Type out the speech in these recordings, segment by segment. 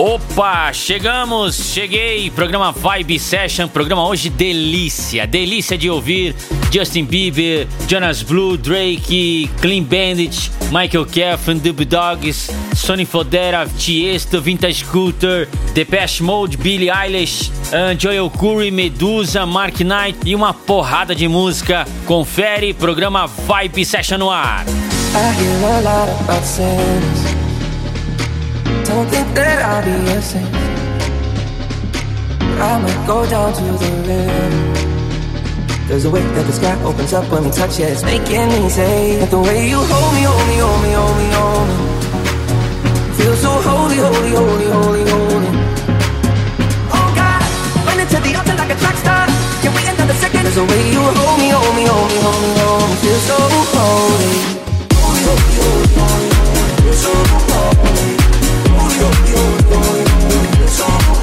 Opa, chegamos, cheguei. Programa Vibe Session, programa hoje delícia, delícia de ouvir Justin Bieber, Jonas Blue, Drake, Clean Bandit, Michael Keffin, Dub Dogs, Sonny Fodera, Tiesto, Vintage Scooter, Depeche Mode, Billie Eilish, Joel Curry, Medusa, Mark Knight e uma porrada de música. Confere, programa Vibe Session no ar. I hear a lot about don't think that I'll be a saint. I might go down to the river. There's a way that the sky opens up when we touch it. It's making me say that the way you hold me, hold me, hold me, hold me, hold me. Feel so holy, holy, holy, holy, holy. Oh God, running to the altar like a track star. Can we end on the second? There's a way you hold me, hold me, hold me, hold me, hold me. Feel so holy. Holy, holy, holy, holy. Feel so holy.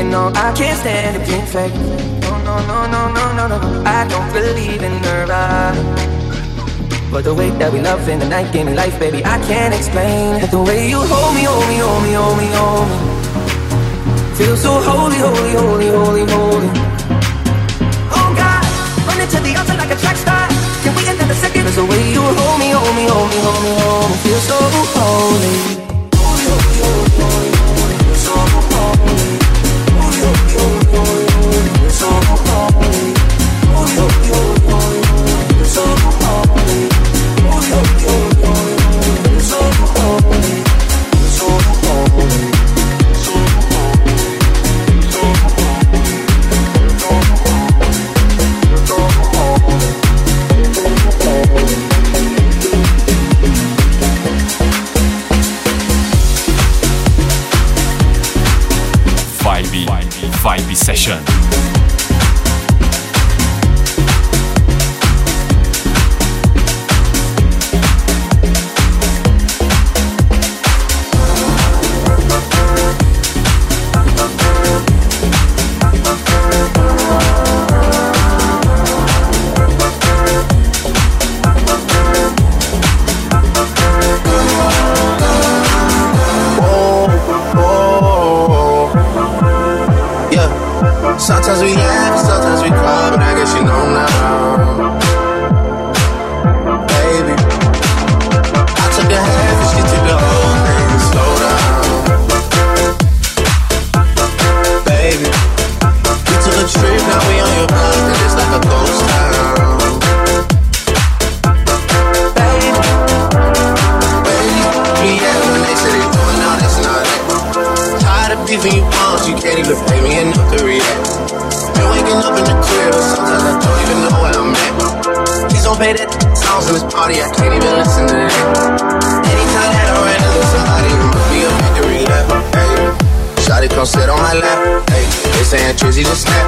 and no, I can't stand it being fake. No, no, no, no, no, no, no. I don't believe in nirvana. But the way that we love in the night gave me life, baby. I can't explain it. The way you hold me, hold me, hold me, hold me, hold me. Feel so holy, holy, holy, holy, holy. Oh God, running to the altar like a track star. Can we end in a second? There's the way you hold me, hold me, hold me, hold me, hold me. Feel so holy. Holy, holy, holy, holy. he the Snap.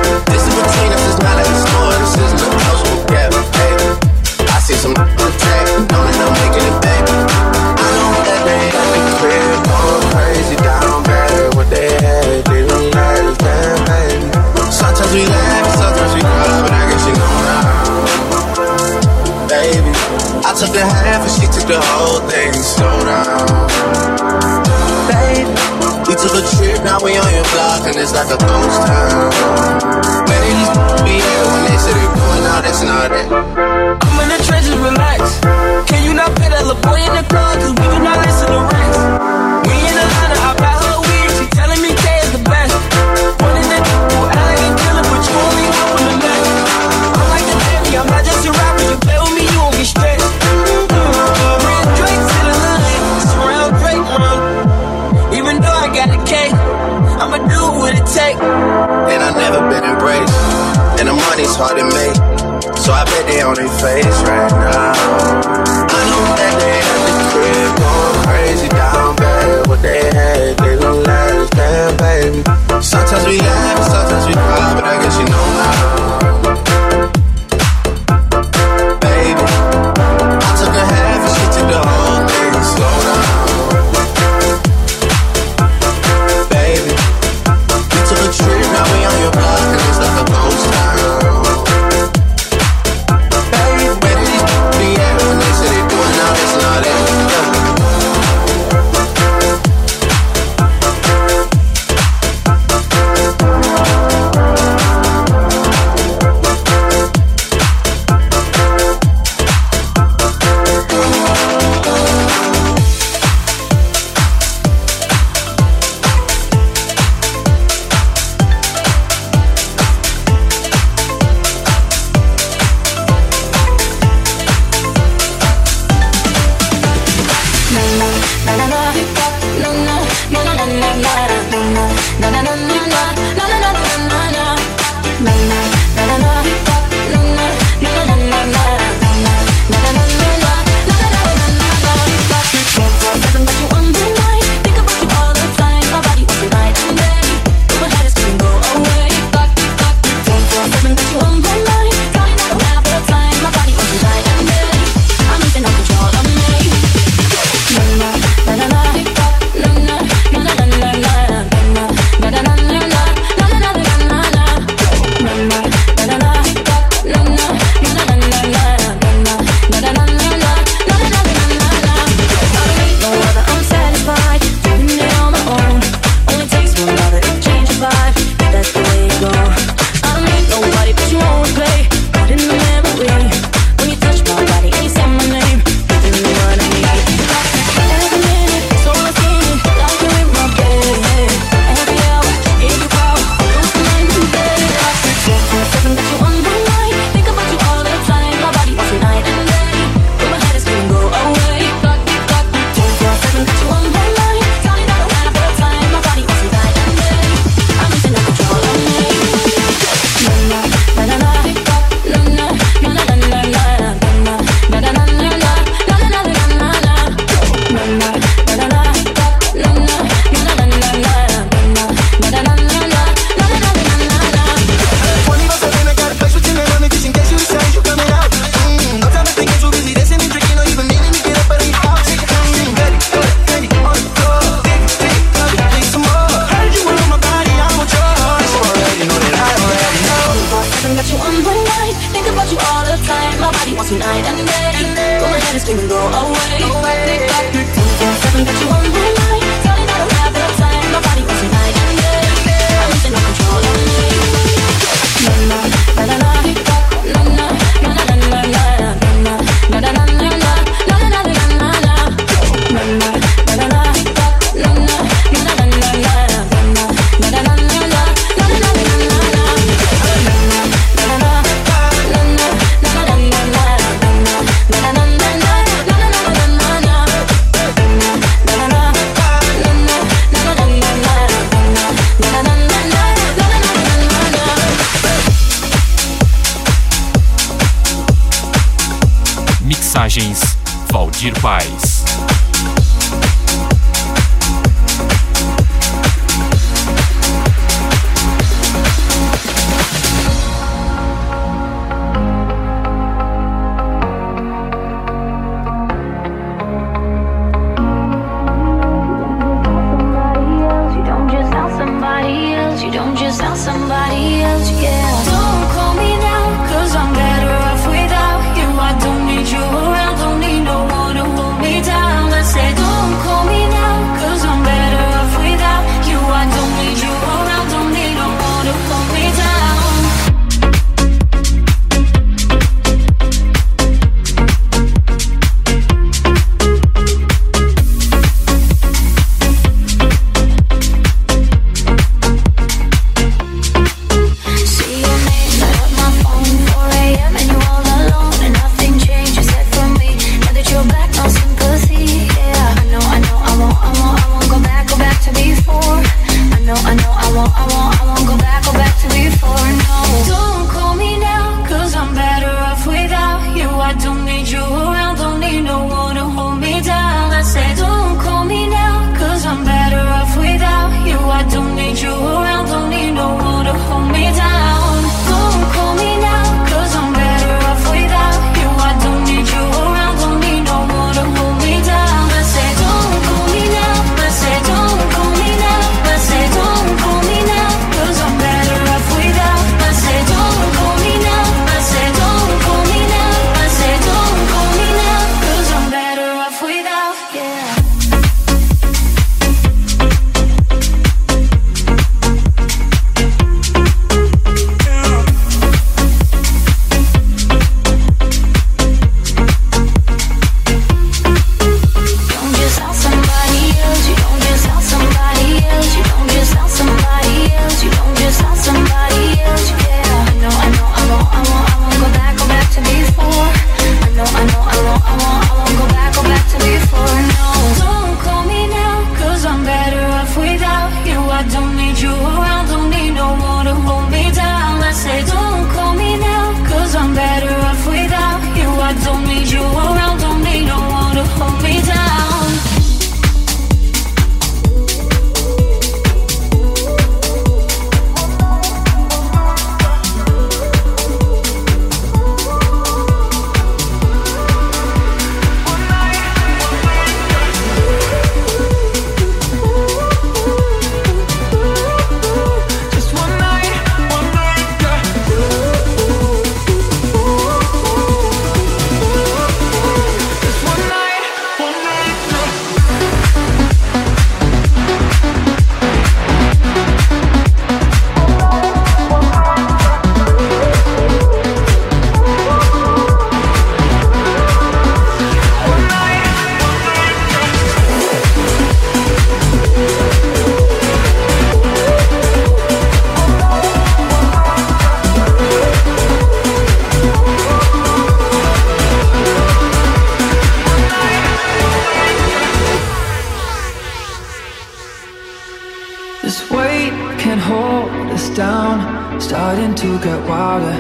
willing to get wilder.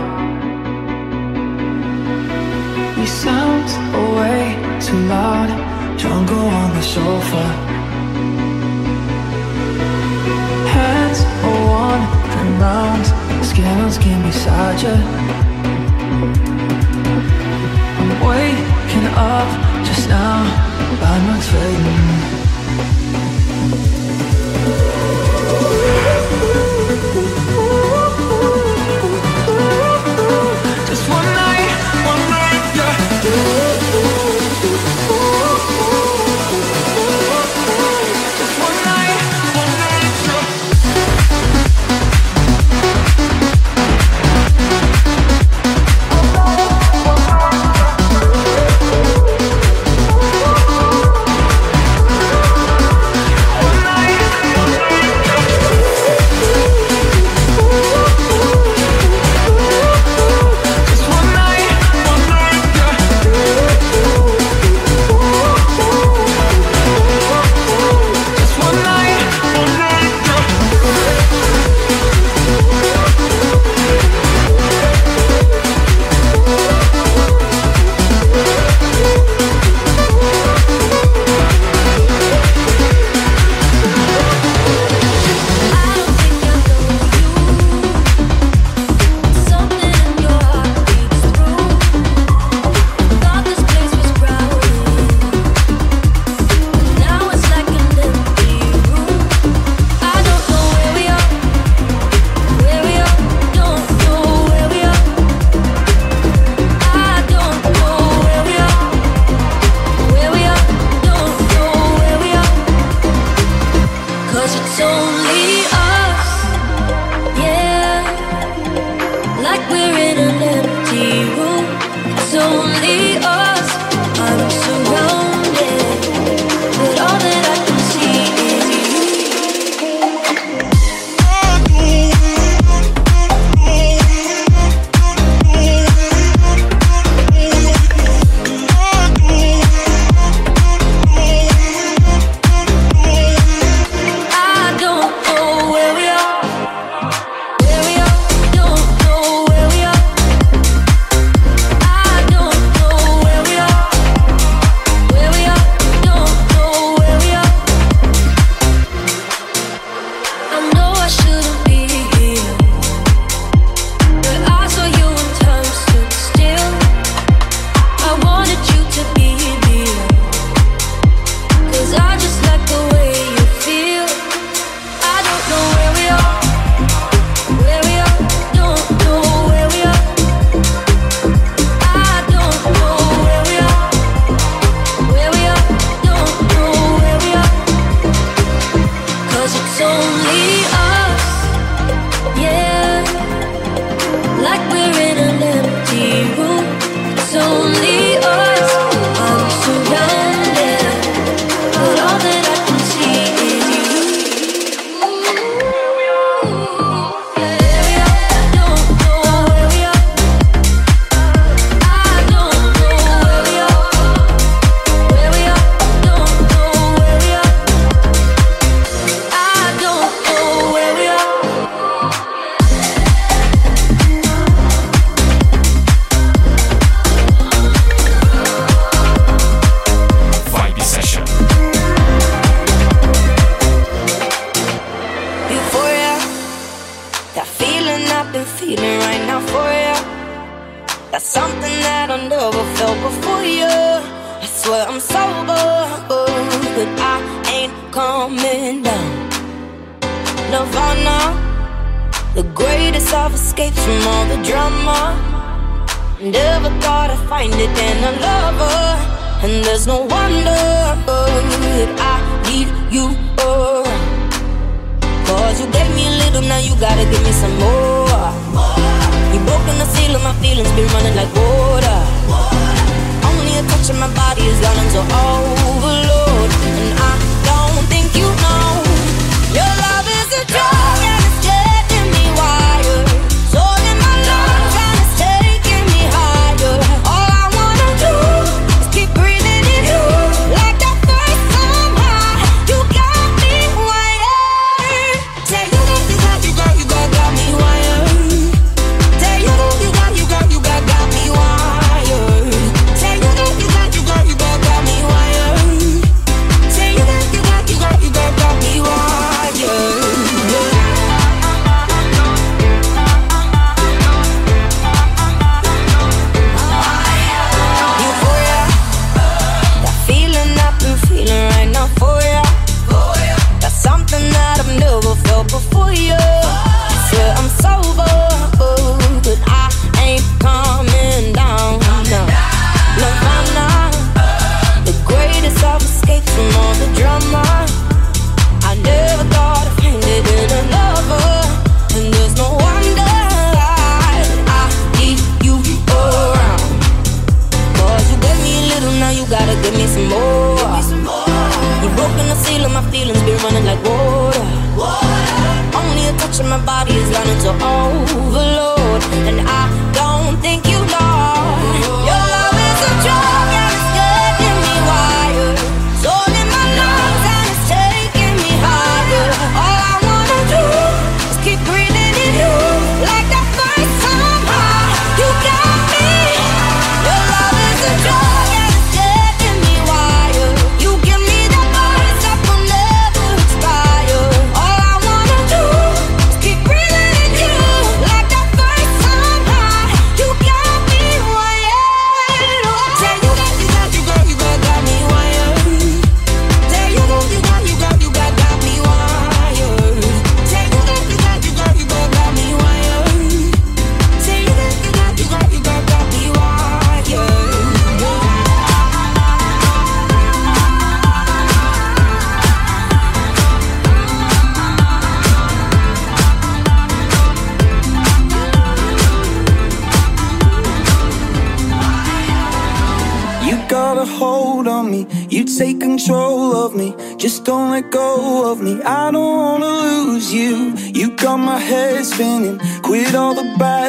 These sounds are way too loud. Jungle on the sofa. Hands are wandering round. Skin on skin beside you I'm waking up just now. Light fading.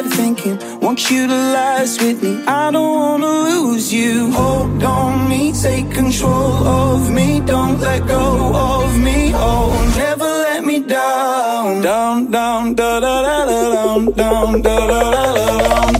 thinking. Want you to last with me. I don't wanna lose you. Hold on me, take control of me. Don't let go of me. Oh, never let me down. Down, down, da da da da down, down, da da da da down.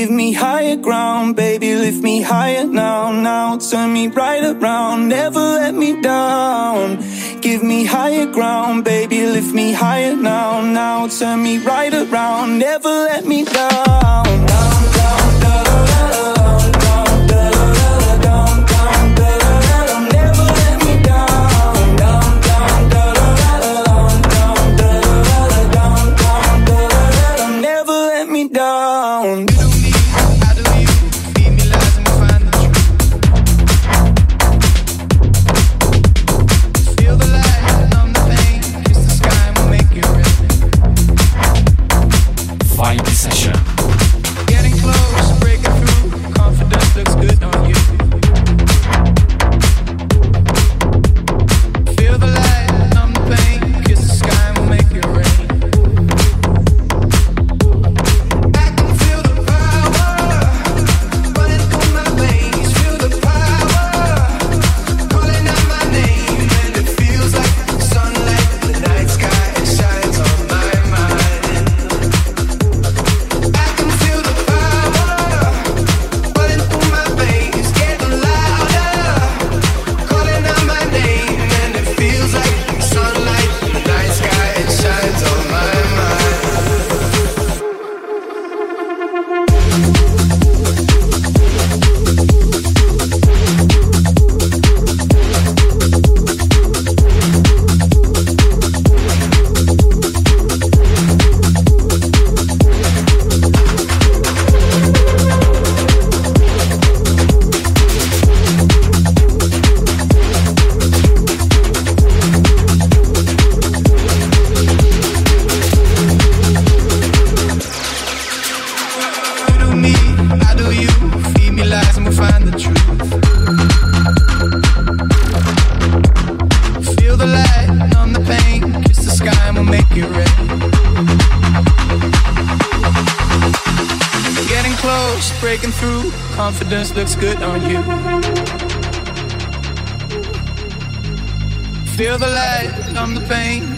Give me higher ground, baby, lift me higher now, now. Turn me right around, never let me down. Give me higher ground, baby, lift me higher now, now. Turn me right around, never let me down.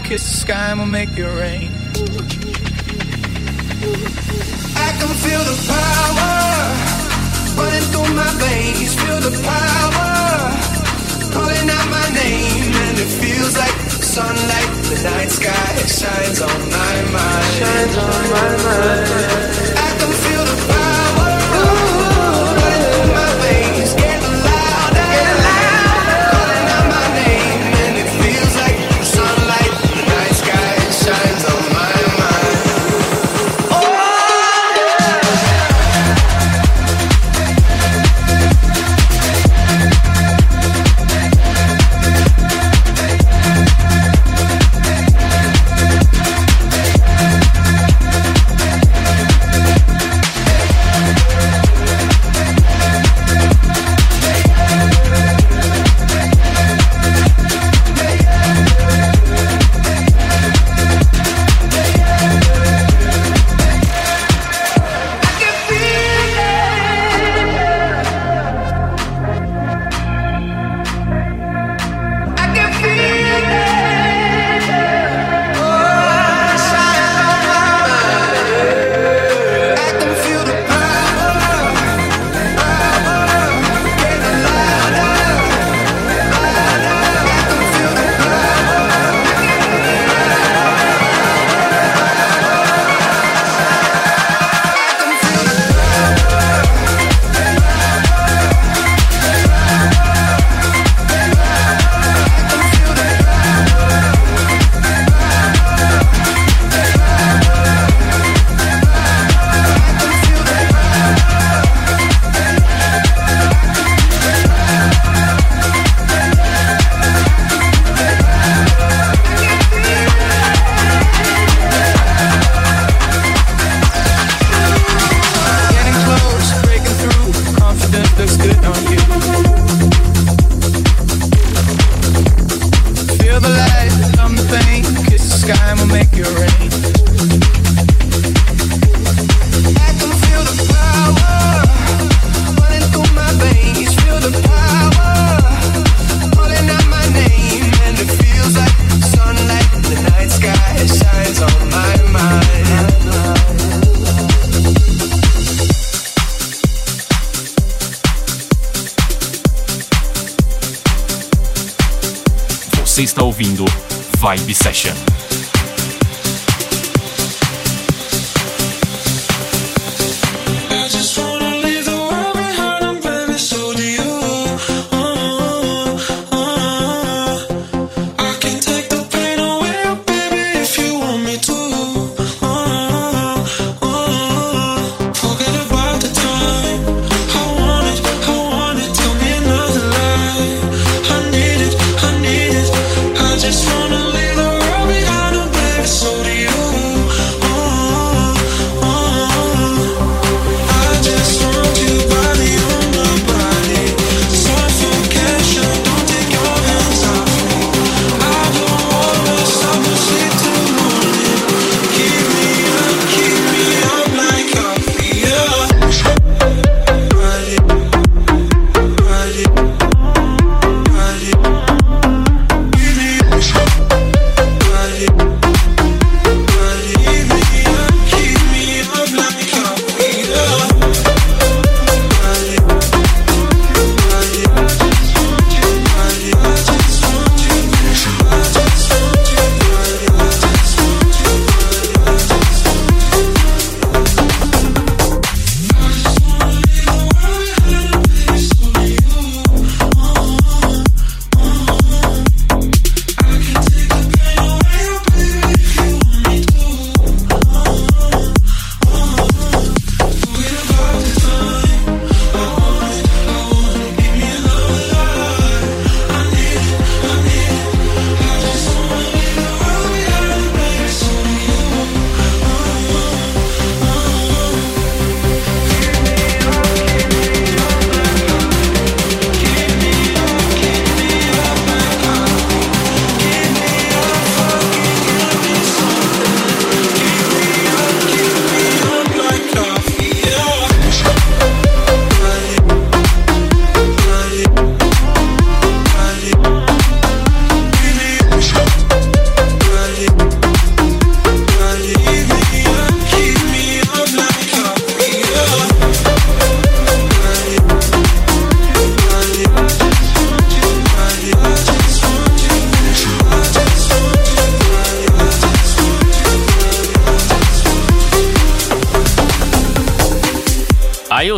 Kiss the sky and we'll make it rain. I can feel the power running through my veins. Feel the power calling out my name, and it feels like sunlight. The night sky shines on my mind. Shines on my mind.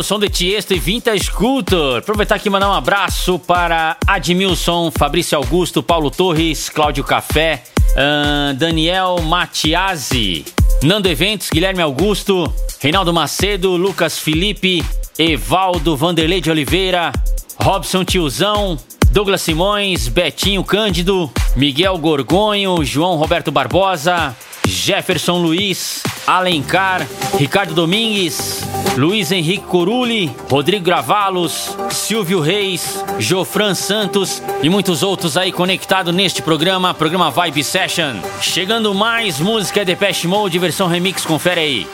Som de Tiesto e Vintage Culture. Aproveitar aqui e mandar um abraço para Admilson, Fabrício Augusto, Paulo Torres, Cláudio Café, uh, Daniel Matiasi, Nando Eventos, Guilherme Augusto, Reinaldo Macedo, Lucas Felipe, Evaldo Vanderlei de Oliveira, Robson Tiozão, Douglas Simões, Betinho Cândido, Miguel Gorgonho, João Roberto Barbosa, Jefferson Luiz, Alencar, Ricardo Domingues, Luiz Henrique Corulli, Rodrigo Gravalos, Silvio Reis, Jofran Santos e muitos outros aí conectados neste programa, programa Vibe Session. Chegando mais música Depeche Mode, versão remix, confere aí.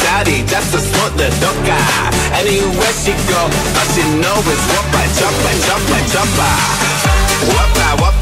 Daddy just to smoke the doka Anywhere she go, all she know is whopper, chopper, whoop-a, whoop-a.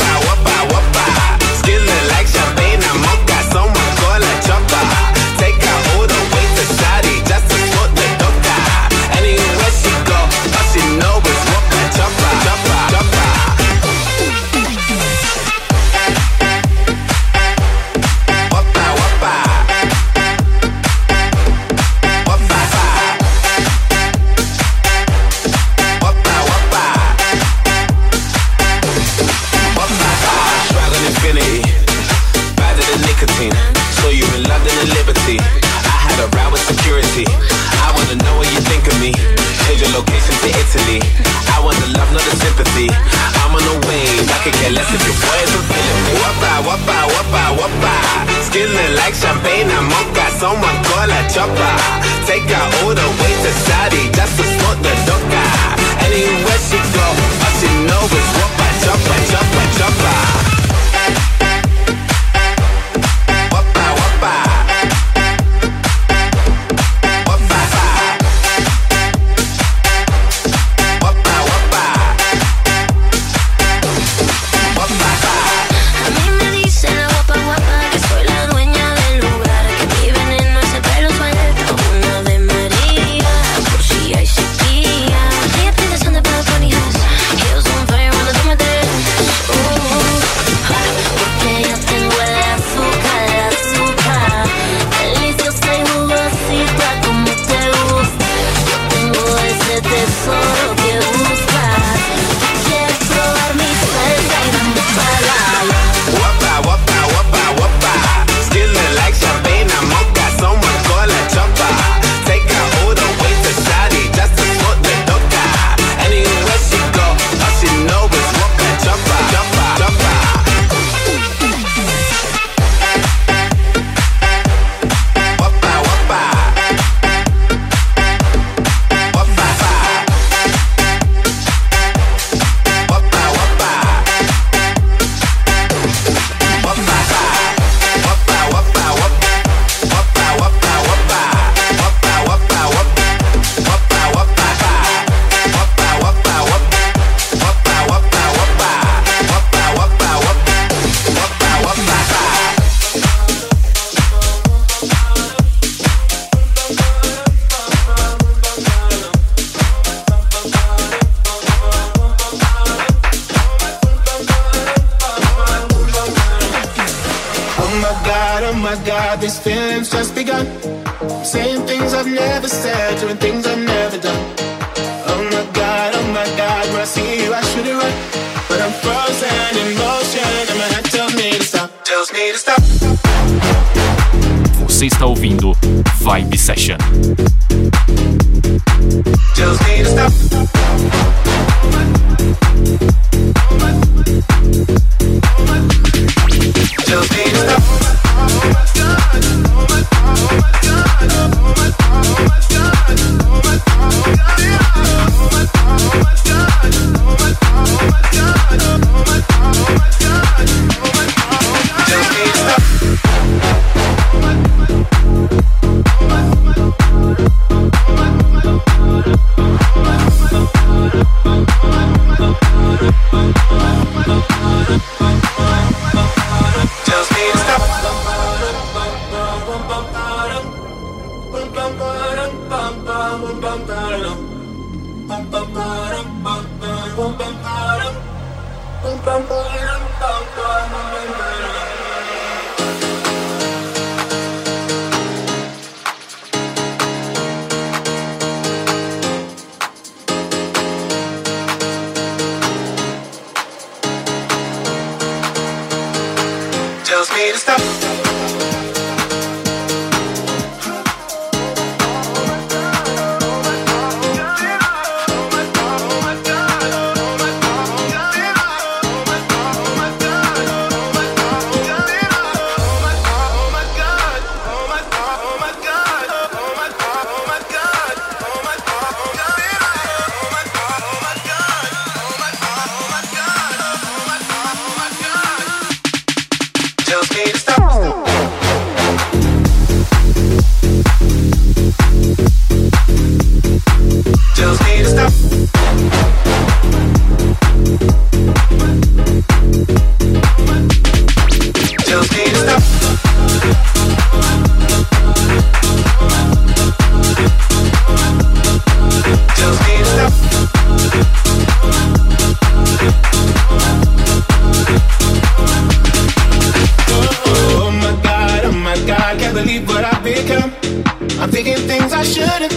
got all the way to Saudi. That's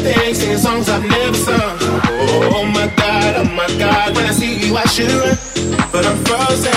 things, singing songs I've never sung. Oh, oh my God, oh my God, when I see you I should run, but I'm frozen.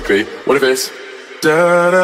quickly. What if it's. Da-da.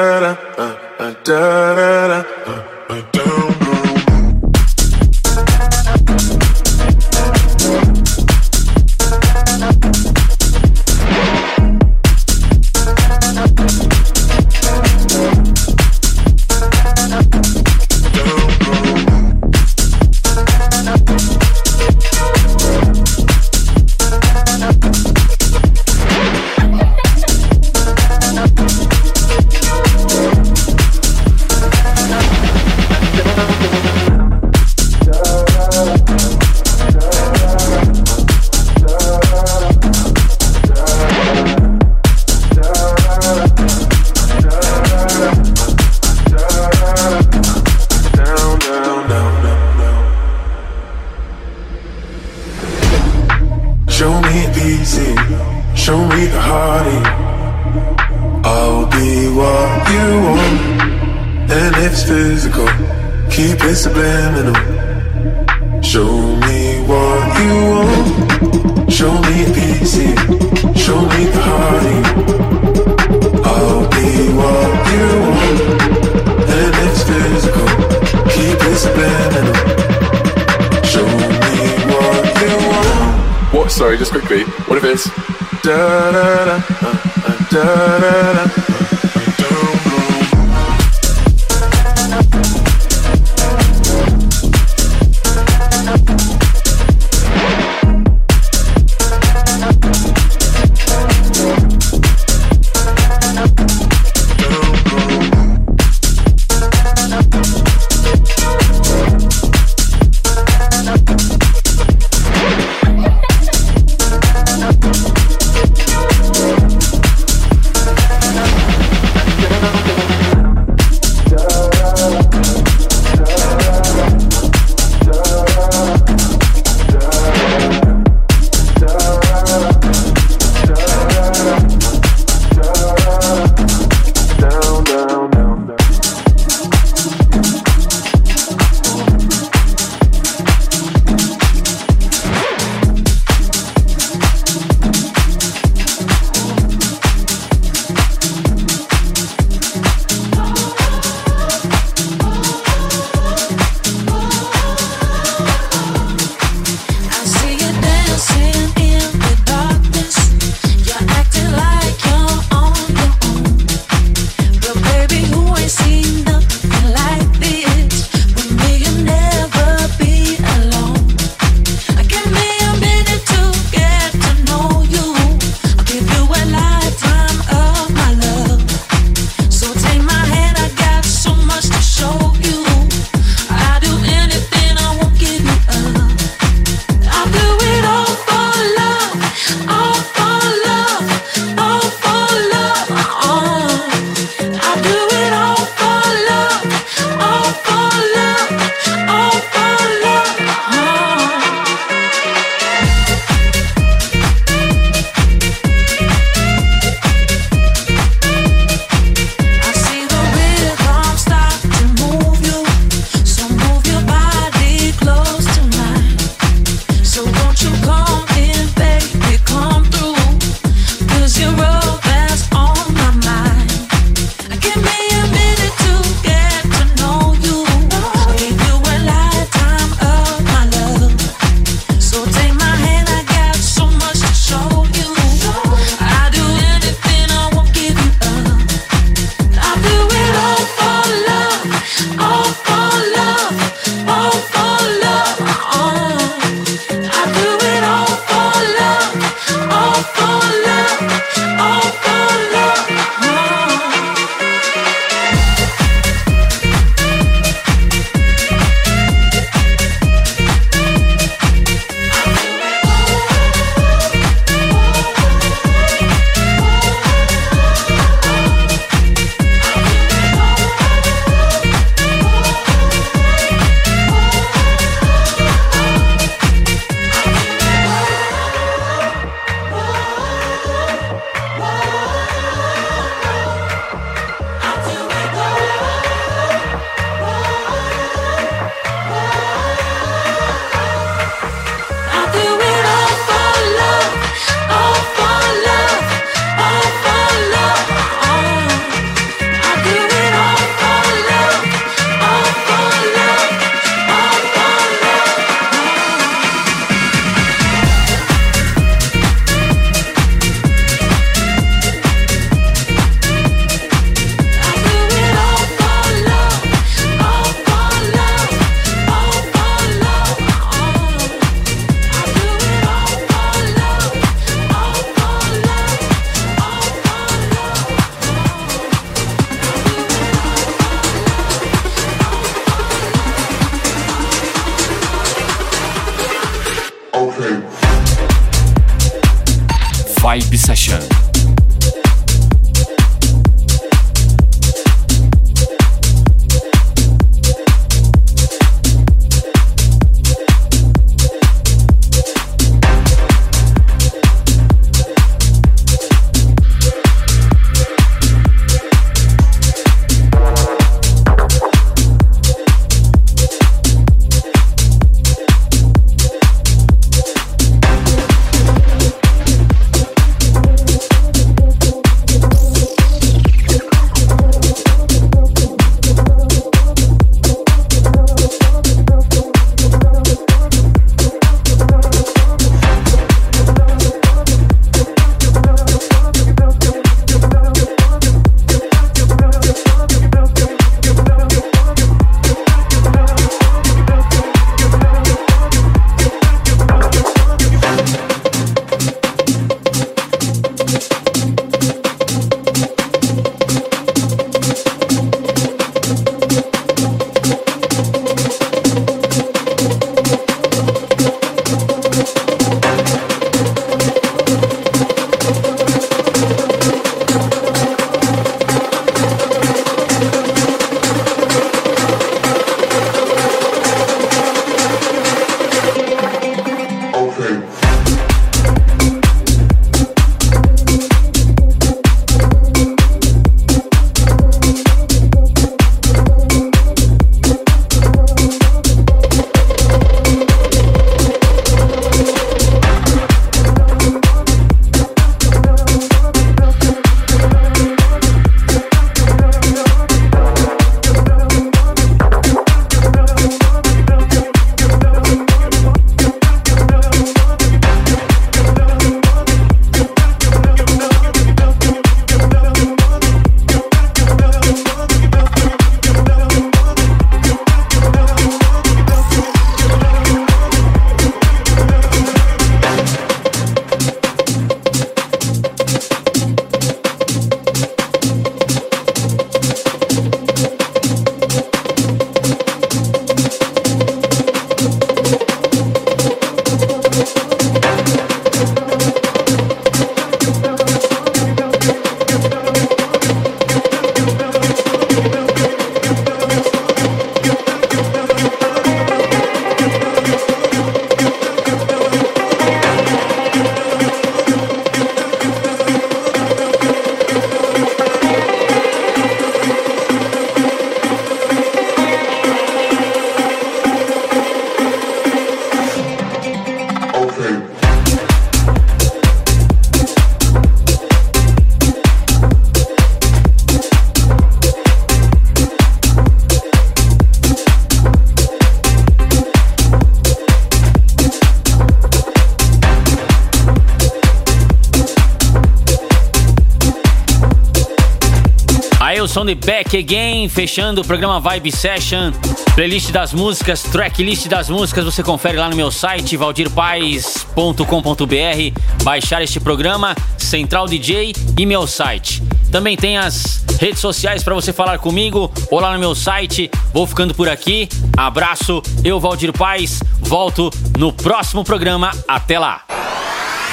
De Back Again, fechando o programa Vibe Session. Playlist das músicas, tracklist das músicas, você confere lá no meu site valdirpaes.com.br. Baixar este programa, Central DJ e meu site. Também tem as redes sociais para você falar comigo ou lá no meu site. Vou ficando por aqui. Abraço, eu Valdir Paz. Volto no próximo programa. Até lá.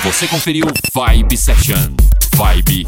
Você conferiu Vibe Session. Vibe